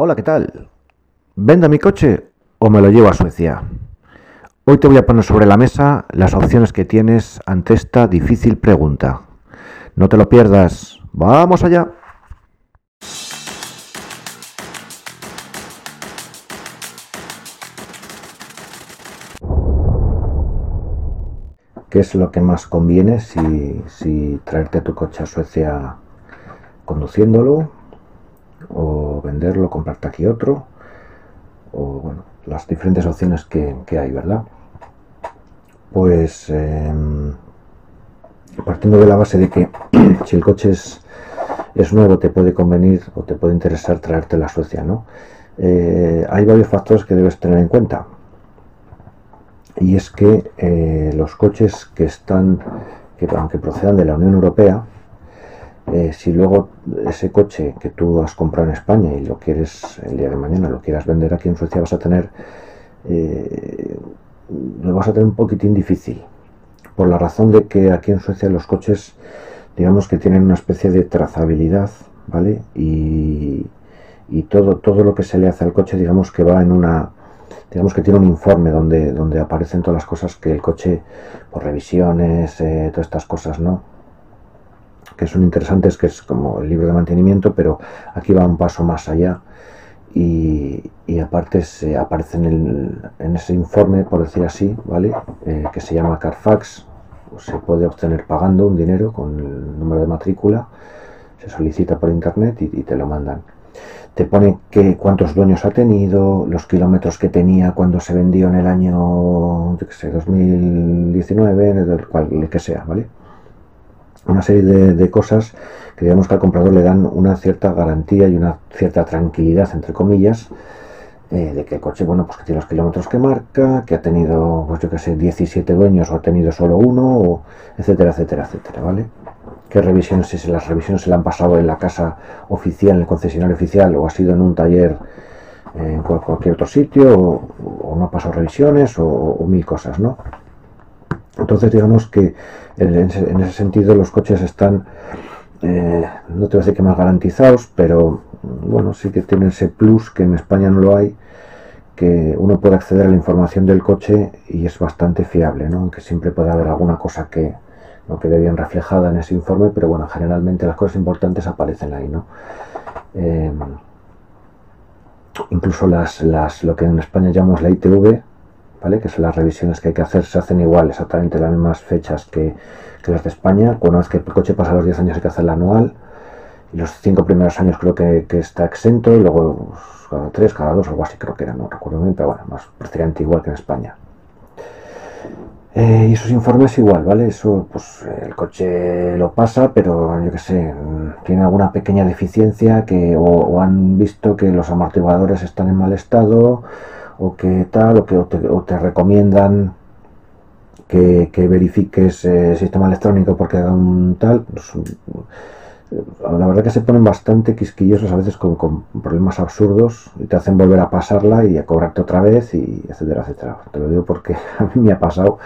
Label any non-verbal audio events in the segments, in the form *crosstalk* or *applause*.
Hola, ¿qué tal? ¿Venda mi coche o me lo llevo a Suecia? Hoy te voy a poner sobre la mesa las opciones que tienes ante esta difícil pregunta. No te lo pierdas. ¡Vamos allá! ¿Qué es lo que más conviene si, traerte tu coche a Suecia conduciéndolo o venderlo, comprarte aquí otro, o bueno, las diferentes opciones que, hay, ¿verdad? Pues em, partiendo de la base de que *clears throat* si el coche es, nuevo, te puede convenir o te puede interesar traerte a Suecia, ¿no? Eh, hay varios factores que debes tener en cuenta. Y es que eh, los coches que están, que aunque procedan de la Unión Europea, eh, si luego ese coche que tú has comprado en España y lo quieres el día de mañana, lo quieras vender aquí en Suecia, vas a tener, eh, lo vas a tener un poquitín difícil. Por la razón de que aquí en Suecia los coches, digamos que tienen una especie de trazabilidad, ¿vale? Y, todo, todo lo que se le hace al coche, digamos que va en una, digamos que tiene un informe donde, donde aparecen todas las cosas que el coche, por revisiones, eh, todas estas cosas, ¿no? Que son interesantes, que es como el libro de mantenimiento, pero aquí va un paso más allá y, aparte se aparece en, ese informe, por decir así, ¿vale? Eh, que se llama Carfax, se puede obtener pagando un dinero con el número de matrícula, se solicita por internet y, te lo mandan. Te pone que, cuántos dueños ha tenido, los kilómetros que tenía cuando se vendió en el año, yo qué sé, 2019, el, cual, el que sea, ¿vale? Una serie de, cosas que digamos que al comprador le dan una cierta garantía y una cierta tranquilidad, entre comillas, eh, de que el coche, bueno, pues que tiene los kilómetros que marca, que ha tenido, pues yo que sé, 17 dueños o ha tenido solo uno, o etcétera, etcétera, etcétera, ¿vale? ¿Qué revisiones, si las revisiones se le han pasado en la casa oficial, en el concesionario oficial, o ha sido en un taller en cualquier otro sitio, o, no ha pasado revisiones, o mil cosas, ¿no? Entonces digamos que en ese, sentido los coches están, eh, no te voy a decir que más garantizados, pero bueno, sí que tienen ese plus que en España no lo hay, que uno puede acceder a la información del coche y es bastante fiable, ¿no? aunque siempre puede haber alguna cosa que no quede bien reflejada en ese informe, pero bueno, generalmente las cosas importantes aparecen ahí, ¿no? Eh, incluso las, las, lo que en España llamamos la ITV, que son las revisiones que hay que hacer, se hacen igual, exactamente las mismas fechas que, las de España. Una vez que el coche pasa los 10 años hay que hacer la anual. Y los 5 primeros años creo que, está exento, y luego pues, cada 3, cada 2, algo así creo que era, no recuerdo bien, pero bueno, más prácticamente igual que en España. Eh, y esos informes igual, ¿vale? Eso, pues el coche lo pasa, pero yo que sé, tiene alguna pequeña deficiencia que o han visto que los amortiguadores están en mal estado, o que tal, o que te, recomiendan que, verifiques el sistema electrónico porque haga un tal. Pues, la verdad que se ponen bastante quisquillosos a veces con, problemas absurdos y te hacen volver a pasarla y a cobrarte otra vez y etcétera, etcétera. Te lo digo porque *laughs* a mí me ha pasado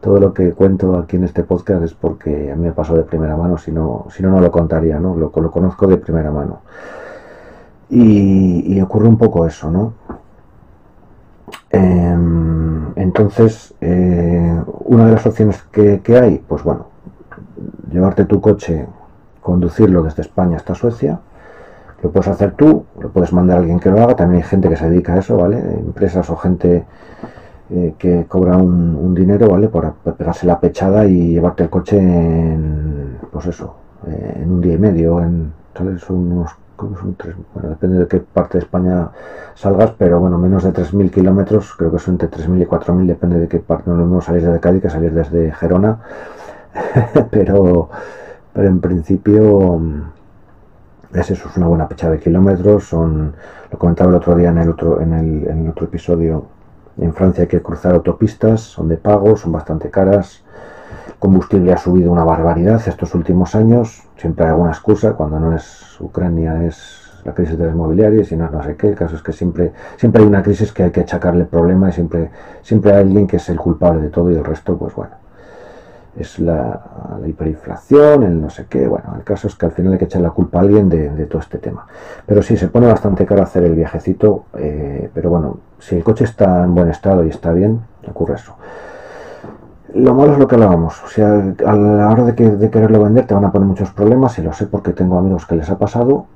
todo lo que cuento aquí en este podcast es porque a mí me pasado de primera mano, si no, si no, no lo contaría, ¿no? Lo, lo conozco de primera mano. Y ocurre un poco eso, ¿no? Em, entonces, eh, una de las opciones que, hay, pues bueno, llevarte tu coche, conducirlo desde España hasta Suecia, lo puedes hacer tú, lo puedes mandar a alguien que lo haga, también hay gente que se dedica a eso, ¿vale? Empresas o gente eh, que cobra un, dinero, ¿vale? Por pegarse la pechada y llevarte el coche en, pues eso, eh, en un día y medio, en, Son unos bueno, depende de qué parte de España salgas, pero bueno, menos de 3.000 kilómetros, creo que son entre 3.000 y 4.000, depende de qué parte, no lo salir desde Cádiz que salir desde Gerona, *laughs* pero, pero en principio mm, es eso, es una buena fecha de kilómetros, son, lo comentaba el otro día en el otro, en el otro episodio, en Francia hay que cruzar autopistas, son de pago, son bastante caras, combustible ha subido una barbaridad estos últimos años. Siempre hay alguna excusa, cuando no es Ucrania es la crisis de las inmobiliarias y no es no sé qué. El caso es que siempre, siempre hay una crisis que hay que achacarle problema y siempre, siempre hay alguien que es el culpable de todo y el resto, pues bueno. es la, hiperinflación, el no sé qué. Bueno, el caso es que al final hay que echar la culpa a alguien de, todo este tema. Pero sí, se pone bastante caro hacer el viajecito, eh, pero bueno, si el coche está en buen estado y está bien, ocurre eso. Lo malo es lo que hablábamos, o sea, a la hora de, que, de quererlo vender te van a poner muchos problemas y lo sé porque tengo amigos que les ha pasado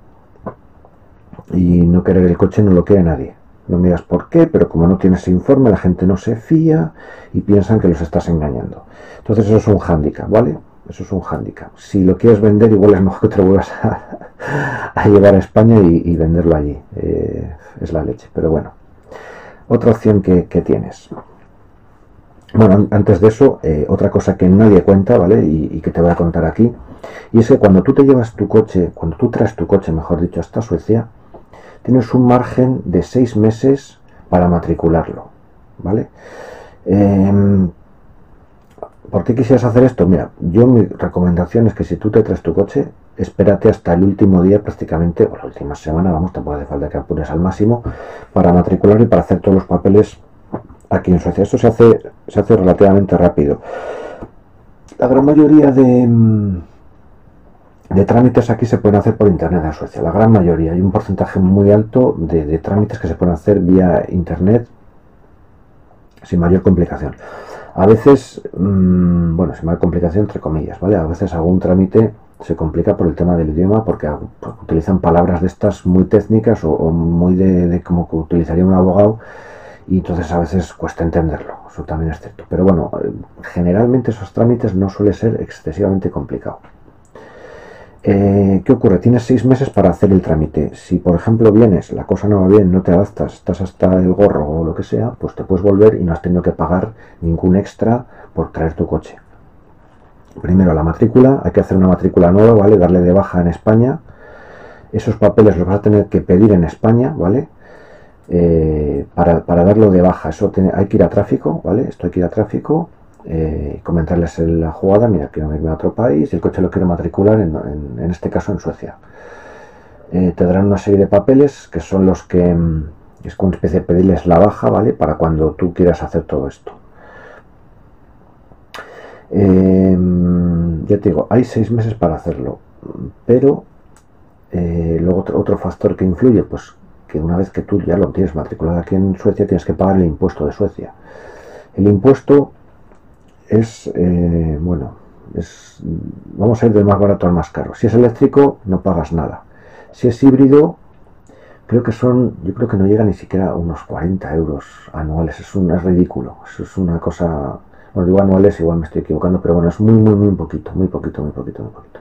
y no querer el coche no lo quiere nadie. No me digas por qué, pero como no tienes informe, la gente no se fía y piensan que los estás engañando. Entonces eso es un hándicap, ¿vale? Eso es un hándicap. Si lo quieres vender, igual es mejor que te lo vuelvas a, *laughs* llevar a España y, venderlo allí. Eh, es la leche, pero bueno. Otra opción que, tienes. Bueno, antes de eso, eh, otra cosa que nadie cuenta, ¿vale? Y, que te voy a contar aquí. Y es que cuando tú te llevas tu coche, cuando tú traes tu coche, mejor dicho, hasta Suecia, tienes un margen de seis meses para matricularlo, ¿vale? Em, ¿Por qué quisieras hacer esto? Mira, yo mi recomendación es que si tú te traes tu coche, espérate hasta el último día prácticamente, o la última semana, vamos, tampoco hace falta que apures al máximo, para matricular y para hacer todos los papeles aquí en Suecia. Esto se hace, se hace relativamente rápido. La gran mayoría de, em, de trámites aquí se pueden hacer por internet en Suecia, la gran mayoría. Hay un porcentaje muy alto de, trámites que se pueden hacer vía internet sin mayor complicación. A veces, mmm, bueno, sin mayor complicación entre comillas, ¿vale? A veces algún trámite se complica por el tema del idioma porque utilizan palabras de estas muy técnicas o, muy de, de, como que utilizaría un abogado y entonces a veces cuesta entenderlo, eso también es cierto. Pero bueno, eh, generalmente esos trámites no suele ser excesivamente complicado. Eh, ¿Qué ocurre? Tienes seis meses para hacer el trámite. Si, por ejemplo, vienes, la cosa no va bien, no te adaptas, estás hasta el gorro o lo que sea, pues te puedes volver y no has tenido que pagar ningún extra por traer tu coche. Primero, la matrícula, hay que hacer una matrícula nueva, ¿vale? Darle de baja en España. Esos papeles los vas a tener que pedir en España, ¿vale? Eh, para, darlo de baja, eso hay que ir a tráfico, ¿vale? Esto hay que ir a tráfico eh, comentarles la jugada, mira, quiero irme a otro país, el coche lo quiero matricular, en, este caso en Suecia. Eh, te darán una serie de papeles que son los que mm, es como una especie de pedirles la baja, ¿vale? Para cuando tú quieras hacer todo esto. Em, ya te digo, hay seis meses para hacerlo, pero eh, luego otro, factor que influye, pues que una vez que tú ya lo tienes matriculado aquí en Suecia, tienes que pagar el impuesto de Suecia. El impuesto es, eh, bueno, es, vamos a ir del más barato al más caro. Si es eléctrico, no pagas nada. Si es híbrido, creo que son, yo creo que no llega ni siquiera a unos 40 euros anuales. Es, un, es ridículo. Eso es una cosa, bueno, digo anuales, igual me estoy equivocando, pero bueno, es muy, muy, muy poquito, muy poquito, muy poquito, muy poquito.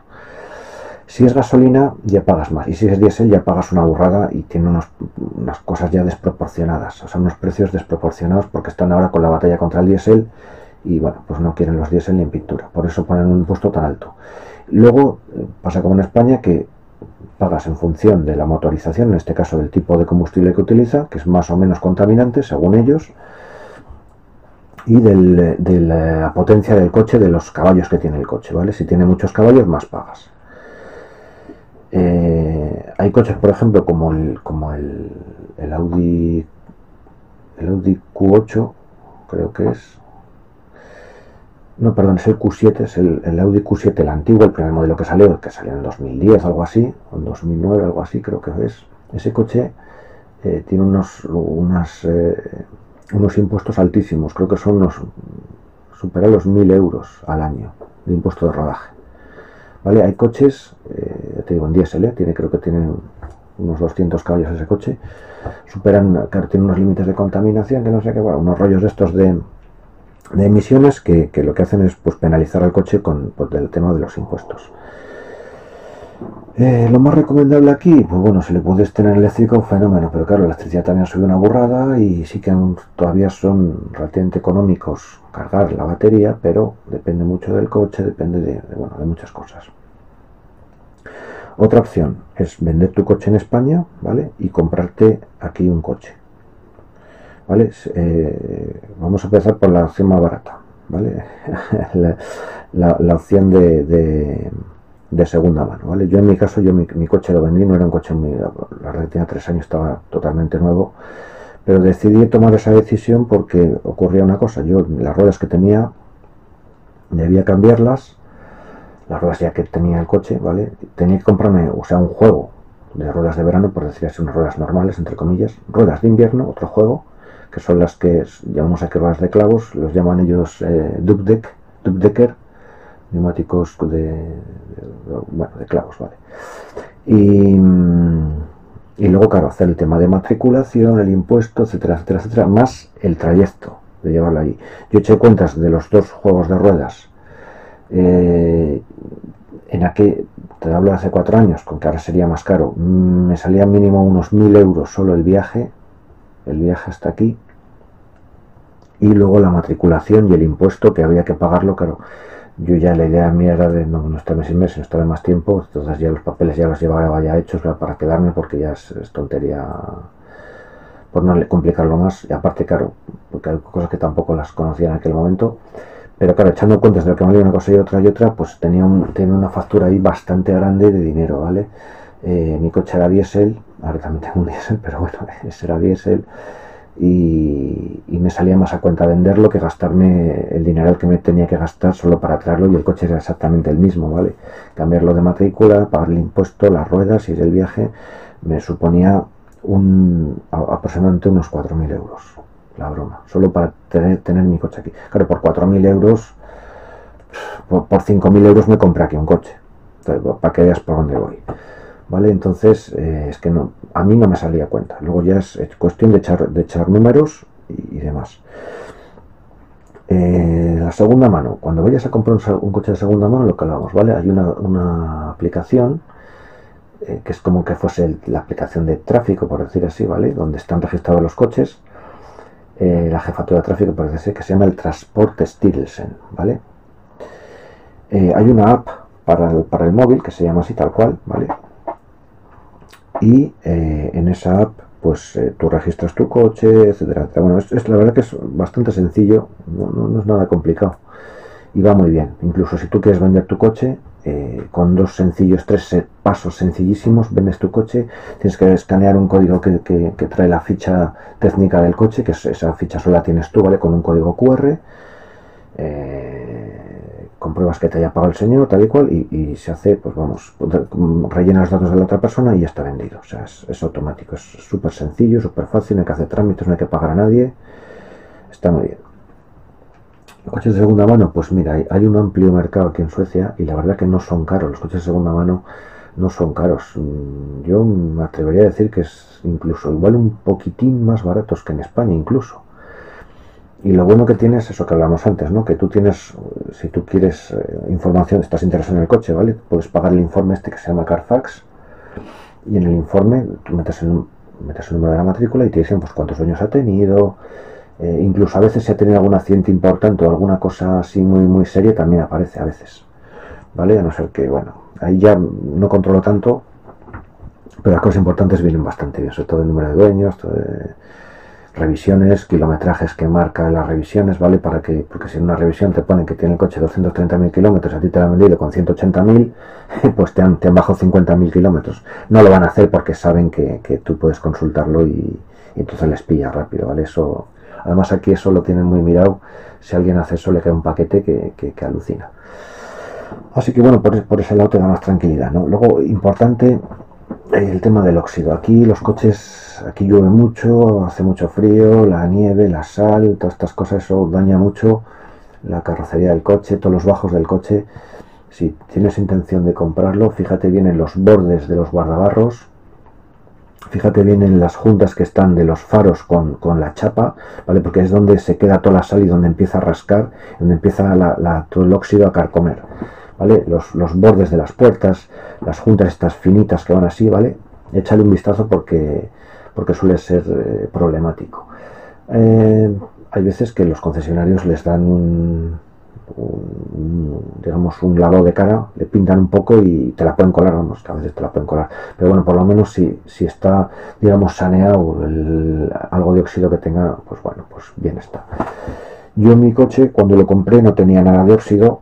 Si es gasolina, ya pagas más. Y si es diésel, ya pagas una burrada y tiene unas cosas ya desproporcionadas. O sea, unos precios desproporcionados porque están ahora con la batalla contra el diésel y bueno, pues no quieren los diésel ni en pintura, por eso ponen un impuesto tan alto. Luego eh, pasa como en España que pagas en función de la motorización, en este caso del tipo de combustible que utiliza, que es más o menos contaminante según ellos, y de la potencia del coche, de los caballos que tiene el coche, ¿vale? Si tiene muchos caballos, más pagas. Eh, hay coches, por ejemplo, como el, como el, el Audi el Audi Q8, creo que es, no, perdón, es el Q7, es el, Audi Q7, el antiguo, el primer modelo que salió, que salió en 2010, algo así, o en 2009, algo así, creo que es. Ese coche eh, tiene unos, unas, eh, unos impuestos altísimos, creo que son unos, supera los 1000 euros al año de impuesto de rodaje. ¿Vale? Hay coches, eh, te digo, en diésel, tiene, creo que tiene unos 200 caballos ese coche, superan, tiene unos límites de contaminación, que no sé qué, bueno, unos rollos de estos de emisiones que, lo que hacen es pues, penalizar al coche con pues, el tema de los impuestos. Eh, lo más recomendable aquí, pues bueno, si le puedes tener eléctrico, fenómeno, pero claro, la electricidad también ha subido una burrada y sí que todavía son relativamente económicos cargar la batería, pero depende mucho del coche, depende de, bueno, de muchas cosas. Otra opción es vender tu coche en España, ¿vale? Y comprarte aquí un coche. ¿vale? Eh, vamos a empezar por la opción más barata, ¿vale? *laughs* la, opción de, segunda mano, ¿vale? Yo en mi caso, yo mi, coche lo vendí, no era un coche muy... La red tenía tres años, estaba totalmente nuevo, pero decidí tomar esa decisión porque ocurría una cosa, yo las ruedas que tenía debía cambiarlas, las ruedas ya que tenía el coche, ¿vale? Tenía que comprarme, o sea, un juego de ruedas de verano, por decir así, unas ruedas normales, entre comillas, ruedas de invierno, otro juego, que son las que llamamos aquí ruedas de clavos, los llaman ellos eh, Deck, Decker, neumáticos de, bueno, de clavos, ¿vale? Y, y luego, claro, hacer el tema de matriculación, el impuesto, etcétera, etcétera, etcétera, más el trayecto de llevarlo allí. Yo eché cuentas de los dos juegos de ruedas. Eh, en aquel, te hablo de hace cuatro años, con que ahora sería más caro, me salía mínimo unos mil euros solo el viaje, el viaje hasta aquí, y luego la matriculación y el impuesto que había que pagarlo, claro, yo ya la idea mía era de no, no estarme sin meses, estar más tiempo, entonces ya los papeles ya los llevaba ya hechos para quedarme porque ya es, tontería por no complicarlo más y aparte claro, porque hay cosas que tampoco las conocía en aquel momento pero claro, echando cuentas de lo que me una cosa y otra y otra, pues tenía, un, tenía una factura ahí bastante grande de dinero, ¿vale? Eh, mi coche era diésel, ahora también tengo un diésel, *laughs* pero bueno, ese era diésel y, me salía más a cuenta venderlo que gastarme el dinero que me tenía que gastar solo para traerlo y el coche era exactamente el mismo, ¿vale? Cambiarlo de matrícula, pagar el impuesto, las ruedas y el viaje me suponía un, aproximadamente unos 4.000 euros, la broma, solo para tener, tener mi coche aquí. Claro, por 4.000 euros, por, por 5.000 euros me compré aquí un coche, para que veas por dónde voy. ¿Vale? Entonces, eh, es que no, a mí no me salía cuenta. Luego ya es, cuestión de echar, de echar números y, demás. Eh, la segunda mano, cuando vayas a comprar un, coche de segunda mano, lo que hablamos, ¿vale? Hay una, aplicación eh, que es como que fuese la aplicación de tráfico, por decir así, ¿vale? Donde están registrados los coches. la jefatura de tráfico, por decir que se llama el Transporte Stilsen, ¿vale? hay una app para el, para el móvil que se llama así tal cual, ¿vale? Y eh, en esa app pues eh, tú registras tu coche, etcétera, Bueno, es, la verdad que es bastante sencillo, no, es nada complicado y va muy bien. Incluso si tú quieres vender tu coche, eh, con dos sencillos, tres pasos sencillísimos, vendes tu coche, tienes que escanear un código que, trae la ficha técnica del coche, que esa ficha solo la tienes tú, ¿vale? Con un código QR compruebas que te haya pagado el señor, tal y cual, y, se hace, pues vamos, rellena los datos de la otra persona y ya está vendido. O sea, es, automático, es súper sencillo, súper fácil, no hay que hacer trámites, no hay que pagar a nadie. Está muy bien. Los coches de segunda mano, pues mira, hay, un amplio mercado aquí en Suecia y la verdad que no son caros. Los coches de segunda mano no son caros. Mm, yo me atrevería a decir que es incluso igual un poquitín más baratos que en España incluso. Y lo bueno que tienes es eso que hablamos antes, ¿no? Que tú tienes, si tú quieres eh, información, estás interesado en el coche, ¿vale? Puedes pagar el informe este que se llama Carfax y en el informe tú metes el, metes el número de la matrícula y te dicen pues cuántos años ha tenido, eh, incluso a veces si ha tenido algún accidente importante o alguna cosa así muy muy seria también aparece a veces, ¿vale? A no ser que, bueno, ahí ya no controlo tanto, pero las cosas importantes vienen bastante bien, sobre todo el número de dueños, todo revisiones, kilometrajes que marca las revisiones, ¿vale? Para que, porque si en una revisión te ponen que tiene el coche 230.000 kilómetros, a ti te lo han vendido con 180.000, *laughs* pues te han, te han bajado 50.000 kilómetros. No lo van a hacer porque saben que, tú puedes consultarlo y, entonces les pilla rápido, ¿vale? Eso, además aquí eso lo tienen muy mirado, si alguien hace eso le queda un paquete que, que, alucina. Así que bueno, por, por ese lado te da más tranquilidad, ¿no? Luego, importante, el tema del óxido. Aquí los coches, aquí llueve mucho, hace mucho frío, la nieve, la sal, todas estas cosas, eso daña mucho la carrocería del coche, todos los bajos del coche. Si tienes intención de comprarlo, fíjate bien en los bordes de los guardabarros, fíjate bien en las juntas que están de los faros con, la chapa, ¿vale? Porque es donde se queda toda la sal y donde empieza a rascar, donde empieza todo el óxido a carcomer. ¿Vale? Los, bordes de las puertas, las juntas estas finitas que van así, ¿vale? Échale un vistazo porque, porque suele ser eh, problemático. Eh, hay veces que los concesionarios les dan un, digamos un lavado de cara, le pintan un poco y te la pueden colar, vamos, que a veces te la pueden colar. Pero bueno, por lo menos si, si está, digamos, saneado algo de óxido que tenga, pues bueno, pues bien está. Yo en mi coche, cuando lo compré, no tenía nada de óxido,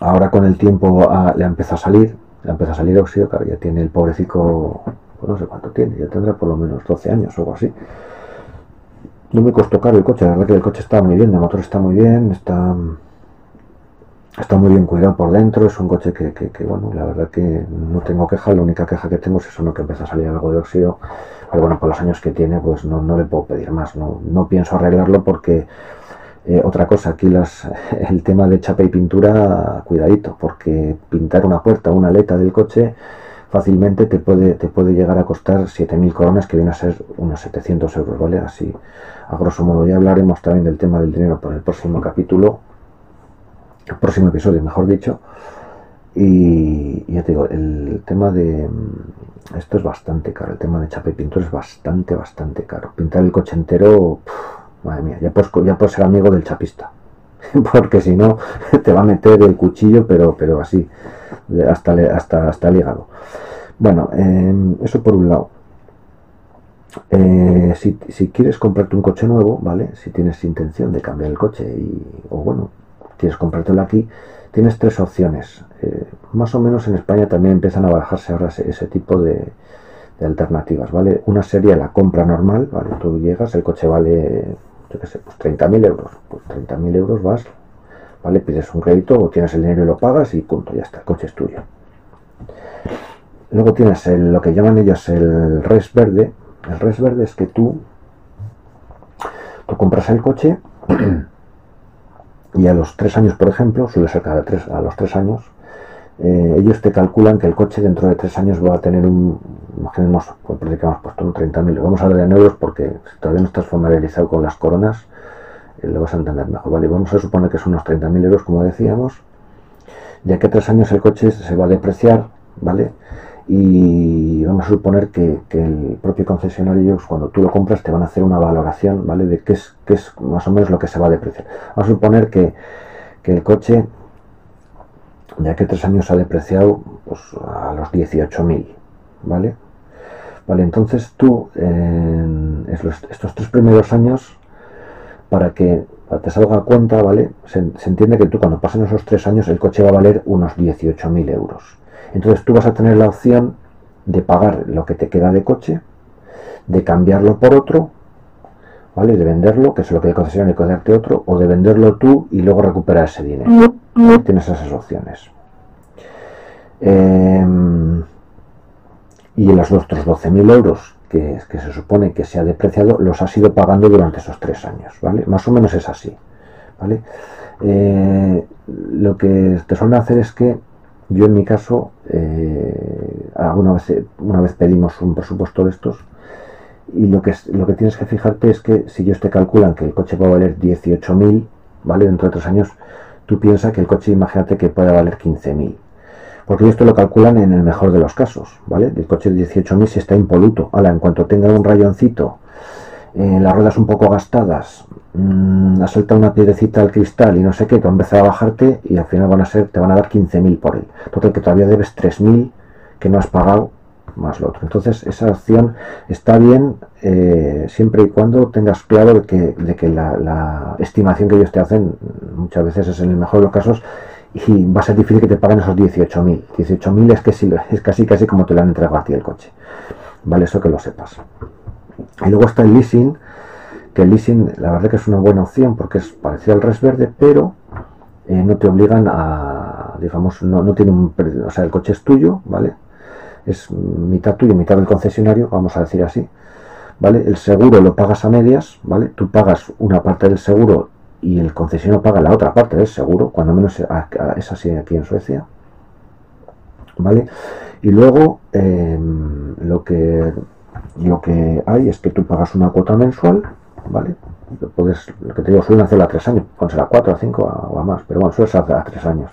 Ahora con el tiempo ah, le empieza a salir, le empieza a salir óxido, claro, ya tiene el pobrecito, pues no sé cuánto tiene, ya tendrá por lo menos 12 años o algo así. No me costó caro el coche, la verdad que el coche está muy bien, el motor está muy bien, está está muy bien cuidado por dentro, es un coche que, que, bueno, la verdad que no tengo queja, la única queja que tengo es eso, ¿no? que empieza a salir algo de óxido, pero bueno, por los años que tiene, pues no, no le puedo pedir más, no, no pienso arreglarlo porque eh, otra cosa, aquí las, *laughs* el tema de chapa y pintura, cuidadito, porque pintar una puerta o una aleta del coche fácilmente te puede, te puede llegar a costar 7.000 coronas, que viene a ser unos 700 euros, ¿vale? Así, a grosso modo, ya hablaremos también del tema del dinero para el próximo capítulo, el próximo episodio, mejor dicho. Y, ya te digo, el tema de... Esto es bastante caro, el tema de chapa y pintura es bastante, bastante caro. Pintar el coche entero, madre mía, ya puedes, ya puedes ser amigo del chapista. *laughs* Porque si no, *laughs* te va a meter el cuchillo, pero, pero así hasta, hasta, hasta el hígado. Bueno, em, eso por un lado. Eh, si, si, quieres comprarte un coche nuevo, ¿vale? Si tienes intención de cambiar el coche y, o bueno, quieres comprártelo aquí, tienes tres opciones. Eh, más o menos en España también empiezan a barajarse ahora ese, tipo de, alternativas, ¿vale? Una sería la compra normal, ¿vale? Tú llegas, el coche vale, yo qué sé, pues 30.000 euros. Pues 30.000 euros vas, ¿vale? Pides un crédito o tienes el dinero y lo pagas y punto, ya está, el coche es tuyo. Luego tienes lo que llaman ellos el res verde. El res verde es que tú, tú compras el coche *clears throat* y a los tres años, por ejemplo, suele ser cada tres, a los tres años, eh, ellos te calculan que el coche dentro de tres años va a tener un, imaginemos, pues hemos puesto un 30.000, vamos a hablar en euros porque si todavía no estás familiarizado con las coronas, eh, lo vas a entender mejor, ¿vale? Vamos a suponer que son unos 30.000 euros, como decíamos, ya que tres años el coche se va a depreciar, ¿vale? Y vamos a suponer que, el propio concesionario, cuando tú lo compras, te van a hacer una valoración, ¿vale? De qué es, qué es más o menos lo que se va a depreciar. Vamos a suponer que, el coche, ya que tres años se ha depreciado pues, a los 18.000, ¿vale? Vale, entonces tú, en estos tres primeros años, para que te salga cuenta, ¿vale? Se, entiende que tú cuando pasen esos tres años el coche va a valer unos 18.000 euros. Entonces tú vas a tener la opción de pagar lo que te queda de coche, de cambiarlo por otro, ¿vale? De venderlo, que es lo que el concesionario puede darte otro, o de venderlo tú y luego recuperar ese dinero. Tienes esas opciones. Em, y los otros 12.000 euros que, se supone que se ha depreciado los has ido pagando durante esos tres años, ¿vale? Más o menos es así, ¿vale? Eh, lo que te suelen hacer es que yo en mi caso, eh, alguna vez, una vez pedimos un presupuesto de estos y lo que, lo que tienes que fijarte es que si ellos te calculan que el coche va a valer 18.000, ¿vale? Dentro de tres años, tú piensas que el coche, imagínate que puede valer 15.000 porque esto lo calculan en el mejor de los casos, ¿vale? El coche de 18.000 si está impoluto. Ahora, en cuanto tenga un rayoncito, eh, las ruedas un poco gastadas, mmm, ha saltado una piedrecita al cristal y no sé qué, te empezar a bajarte y al final van a ser, te van a dar 15.000 por él. Total que todavía debes 3.000 que no has pagado más lo otro. Entonces, esa opción está bien eh, siempre y cuando tengas claro de que, de que la, estimación que ellos te hacen muchas veces es en el mejor de los casos y va a ser difícil que te paguen esos 18.000. 18.000 es que *laughs* es casi casi como te lo han entregado a ti el coche. Vale, eso que lo sepas. Y luego está el leasing, que el leasing la verdad que es una buena opción porque es parecido al res verde, pero eh, no te obligan a, digamos, no, no tiene un, o sea, el coche es tuyo, ¿vale? Es mitad tuyo, mitad del concesionario, vamos a decir así. ¿Vale? El seguro lo pagas a medias, ¿vale? Tú pagas una parte del seguro y el concesionario paga la otra parte del seguro, cuando menos es así aquí en Suecia. ¿Vale? Y luego em, lo que lo que hay es que tú pagas una cuota mensual, ¿vale? Puedes, lo que te digo, suelen hacerlo a tres años, pueden ser a cuatro, a cinco o a más, pero bueno, suele ser a tres años.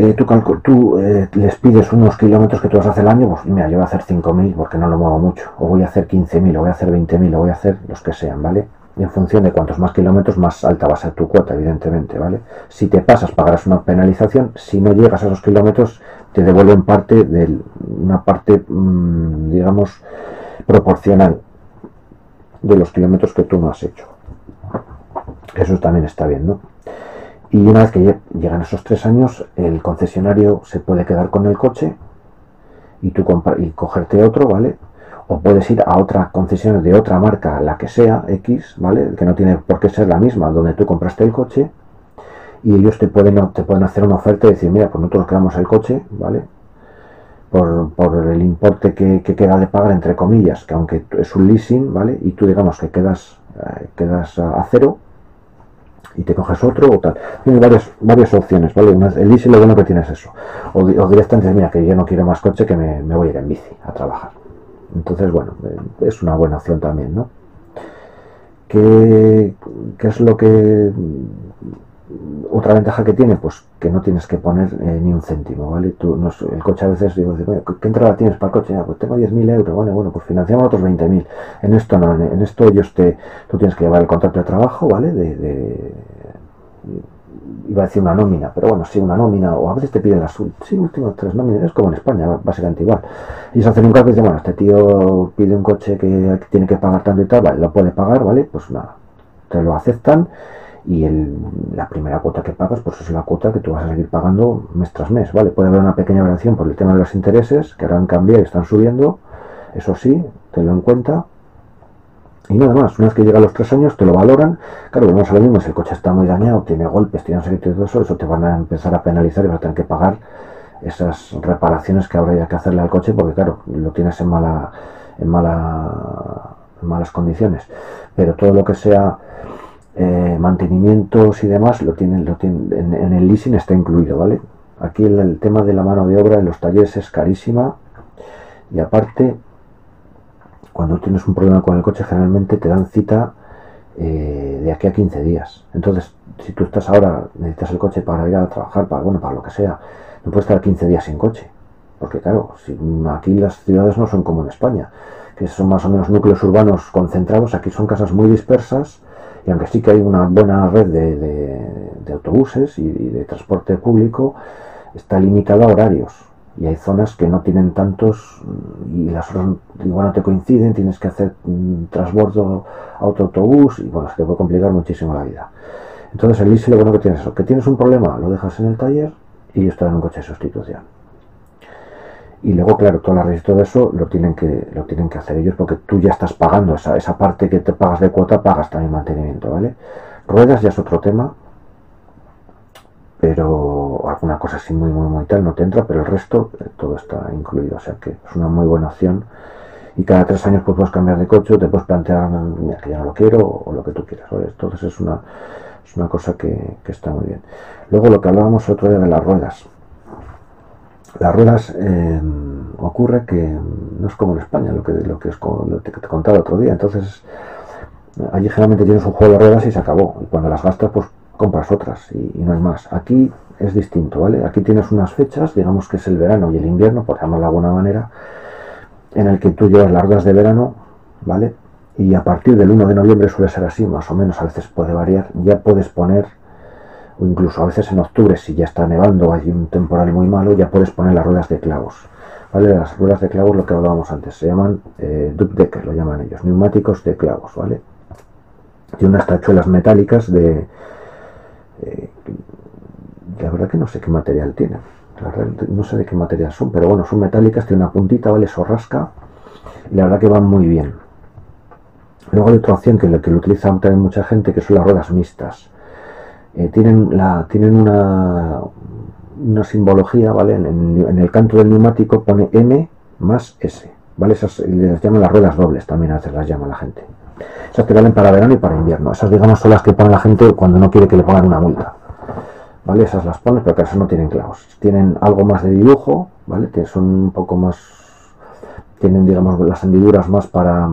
Eh, tú, eh, les pides unos kilómetros que tú vas a hacer el año, pues mira, yo voy a hacer 5.000 porque no lo muevo mucho, o voy a hacer 15.000, o voy a hacer 20.000, o voy a hacer los que sean, ¿vale? y en función de cuantos más kilómetros, más alta va a ser tu cuota, evidentemente, ¿vale? Si te pasas, pagarás una penalización, si no llegas a esos kilómetros, te devuelven parte de una parte, mm, digamos, proporcional de los kilómetros que tú no has hecho. Eso también está bien, ¿no? Y una vez que llegan esos tres años, el concesionario se puede quedar con el coche y tú y cogerte otro, ¿vale? o puedes ir a otra concesión de otra marca, la que sea, X, ¿vale? Que no tiene por qué ser la misma donde tú compraste el coche y ellos te pueden, te pueden hacer una oferta y decir, mira, pues nosotros quedamos el coche, ¿vale? Por, el importe que, queda de pagar, entre comillas, que aunque es un leasing, ¿vale? Y tú digamos que quedas, eh, quedas a, cero y te coges otro o tal. Tienes varias, varias opciones, ¿vale? el leasing lo bueno que tienes eso. O, directamente, mira, que yo no quiero más coche, que me, me voy a ir en bici a trabajar. Entonces, bueno, eh, es una buena opción también, ¿no? ¿Qué, es lo que otra ventaja que tiene? Pues que no tienes que poner eh, ni un céntimo, ¿vale? Tú, el coche a veces digo, ¿qué entrada tienes para el coche? Ah, pues tengo 10.000 euros, ¿vale? Bueno, pues financiamos otros 20.000. En esto no, en esto ellos te, tú tienes que llevar el contrato de trabajo, ¿vale? de iba a decir una nómina, pero bueno, sí, una nómina, o a veces te piden las sí, últimas tres nóminas, es como en España, básicamente igual. Y se hacen un cálculo y dicen, bueno, este tío pide un coche que tiene que pagar tanto y tal, lo puede pagar, ¿vale? Pues nada, te lo aceptan y el, la primera cuota que pagas, pues es la cuota que tú vas a seguir pagando mes tras mes, ¿vale? Puede haber una pequeña variación por el tema de los intereses, que ahora han cambiado y están subiendo, eso sí, tenlo en cuenta, y nada más, una vez que llega los tres años te lo valoran. Claro, vamos a lo mismo, si el coche está muy dañado, tiene golpes, tiene un todo eso, eso te van a empezar a penalizar y vas a tener que pagar esas reparaciones que hay que hacerle al coche porque claro, lo tienes en mala, en mala, malas condiciones. Pero todo lo que sea eh, mantenimientos y demás lo tienen, lo tienen en, el leasing está incluido, ¿vale? Aquí el tema de la mano de obra en los talleres es carísima y aparte cuando tienes un problema con el coche generalmente te dan cita eh, de aquí a 15 días. Entonces, si tú estás ahora, necesitas el coche para ir a trabajar, para bueno, para lo que sea, no puedes estar 15 días sin coche. Porque claro, si aquí las ciudades no son como en España, que son más o menos núcleos urbanos concentrados, aquí son casas muy dispersas, y aunque sí que hay una buena red de, autobuses y, de transporte público, está limitada a horarios y hay zonas que no tienen tantos y las horas igual no te coinciden, tienes que hacer un transbordo auto-autobús y bueno, se te puede complicar muchísimo la vida. Entonces el ISI lo bueno que tienes eso, que tienes un problema, lo dejas en el taller y ellos te un coche de sustitución. Y luego, claro, todo la y todo eso lo tienen que lo tienen que hacer ellos porque tú ya estás pagando esa, esa parte que te pagas de cuota, pagas también mantenimiento, ¿vale? Ruedas ya es otro tema, pero alguna cosa así muy, muy, muy tal no te entra, pero el resto eh, todo está incluido, o sea que es una muy buena opción. Y cada tres años pues, puedes cambiar de coche, te puedes plantear que ya no lo quiero o, lo que tú quieras. Entonces es una, es una cosa que, está muy bien. Luego lo que hablábamos otro día de las ruedas. Las ruedas eh, ocurre que no es como en España, lo que, lo que, es, lo que te contaba otro día. Entonces allí generalmente tienes un juego de ruedas y se acabó. Y cuando las gastas, pues compras otras y, no hay más. Aquí es distinto, ¿vale? Aquí tienes unas fechas, digamos que es el verano y el invierno, por llamarlo de alguna manera, en el que tú llevas las ruedas de verano, ¿vale? Y a partir del 1 de noviembre suele ser así, más o menos, a veces puede variar, ya puedes poner, o incluso a veces en octubre, si ya está nevando, hay un temporal muy malo, ya puedes poner las ruedas de clavos. ¿Vale? Las ruedas de clavos, lo que hablábamos antes, se llaman eh, decker, lo llaman ellos, neumáticos de clavos, ¿vale? Tiene unas tachuelas metálicas de, eh, la verdad que no sé qué material tiene no sé de qué material son, pero bueno, son metálicas, tiene una puntita, ¿vale? Eso rasca. Y la verdad que van muy bien. Luego hay otra opción que que lo utiliza también mucha gente, que son las ruedas mixtas. Eh, tienen la, tienen una, una simbología, ¿vale? En, el canto del neumático pone M más S, ¿vale? Esas les llaman las ruedas dobles, también a veces las llama la gente. Esas que valen para verano y para invierno. Esas, digamos, son las que pone la gente cuando no quiere que le pongan una multa. ¿Vale? Esas las pones, pero que eso no tienen clavos. Tienen algo más de dibujo, ¿vale? Que son un poco más. Tienen, digamos, las hendiduras más para.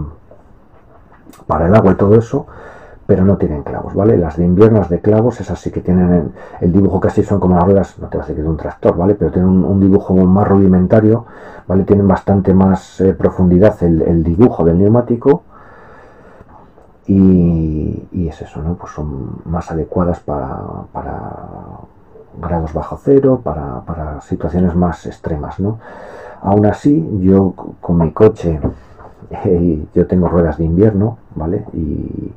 para el agua y todo eso, pero no tienen clavos, ¿vale? Las de invierno, las de clavos, esas sí que tienen el, dibujo casi son como las ruedas, no te va a decir que de un tractor, ¿vale? Pero tienen un, dibujo más rudimentario, ¿vale? Tienen bastante más eh, profundidad el dibujo del neumático y, es eso, ¿no? Pues son más adecuadas para, grados bajo cero, para, situaciones más extremas, ¿no? Aún así, yo con mi coche, *laughs* yo tengo ruedas de invierno, ¿vale? Y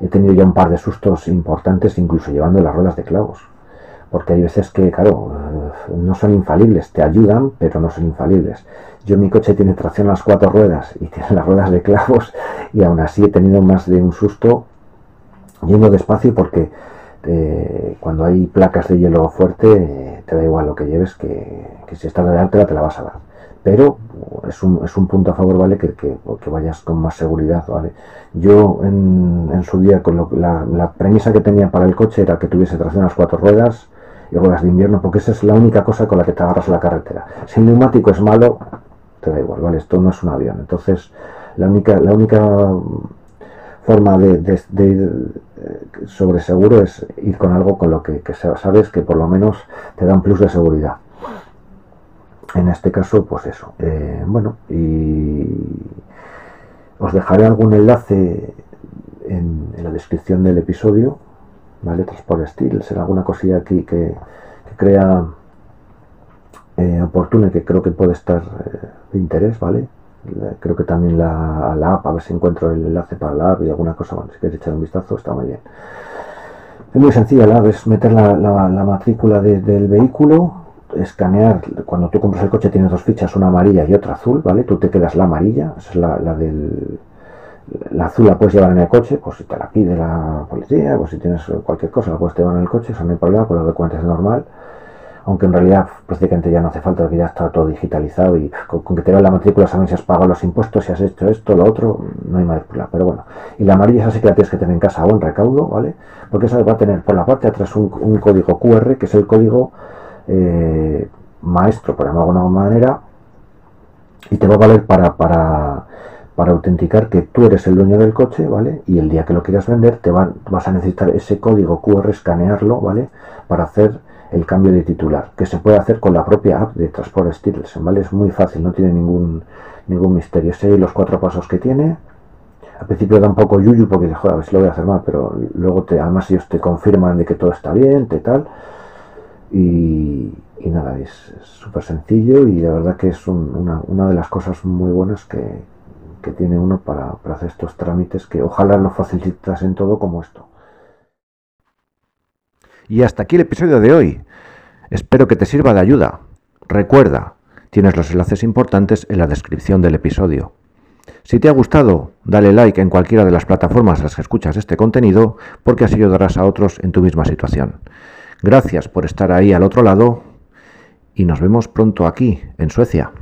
he tenido ya un par de sustos importantes, incluso llevando las ruedas de clavos. Porque hay veces que, claro, eh, no son infalibles, te ayudan, pero no son infalibles. Yo mi coche tiene tracción a las cuatro ruedas y *laughs* tiene las ruedas de clavos y aún así he tenido más de un susto yendo despacio porque cuando hay placas de hielo fuerte, te da igual lo que lleves, que, si estás de alta te la vas a dar. Pero es un, es un punto a favor, ¿vale? Que, que, vayas con más seguridad, ¿vale? Yo en, en su día, con la, la, premisa que tenía para el coche era que tuviese tracción a las cuatro ruedas y ruedas de invierno, porque esa es la única cosa con la que te agarras a la carretera. Si el neumático es malo, te da igual, ¿vale? Esto no es un avión. Entonces, la única, la única forma de, ir eh, sobre seguro es ir con algo con lo que, sabes que por lo menos te da un plus de seguridad. En este caso, pues eso. Eh, bueno, y os dejaré algún enlace en, la descripción del episodio, ¿vale? Transport Steel, será alguna cosilla aquí que, crea eh, oportuna que creo que puede estar de interés, ¿vale? creo que también la, la, app, a ver si encuentro el enlace para la app y alguna cosa, bueno, si queréis echar un vistazo, está muy bien. Es muy sencilla la app, es meter la, la, matrícula del vehículo, escanear, cuando tú compras el coche tienes dos fichas, una amarilla y otra azul, ¿vale? Tú te quedas la amarilla, esa es la, la del... La azul la puedes llevar en el coche, pues si te la pide la policía, pues si tienes cualquier cosa la puedes llevar en el coche, eso no hay problema, con los es normal aunque en realidad prácticamente ya no hace falta, que ya está todo digitalizado y con, que te vean la matrícula saben si has pagado los impuestos, si has hecho esto, lo otro, no hay matrícula, pero bueno. Y la amarilla esa sí que la tienes que tener en casa o en recaudo, ¿vale? Porque esa va a tener por la parte de atrás un, código QR, que es el código eh, maestro, por llamarlo de alguna manera, y te va a valer para, para, para autenticar que tú eres el dueño del coche, ¿vale? Y el día que lo quieras vender, te vas a necesitar ese código QR, escanearlo, ¿vale? Para hacer el cambio de titular, que se puede hacer con la propia app de Transport Steels, ¿vale? Es muy fácil, no tiene ningún, ningún misterio. Sé los cuatro pasos que tiene. Al principio da un poco yuyu porque dice, joder, a ver si lo voy a hacer mal, pero luego te, además ellos te confirman de que todo está bien, te tal. Y, nada, es súper sencillo y la verdad que es una, de las cosas muy buenas que, tiene uno para, hacer estos trámites que ojalá lo facilitasen todo como esto. Y hasta aquí el episodio de hoy. Espero que te sirva de ayuda. Recuerda, tienes los enlaces importantes en la descripción del episodio. Si te ha gustado, dale like en cualquiera de las plataformas en las que escuchas este contenido, porque así ayudarás a otros en tu misma situación. Gracias por estar ahí al otro lado y nos vemos pronto aquí, en Suecia.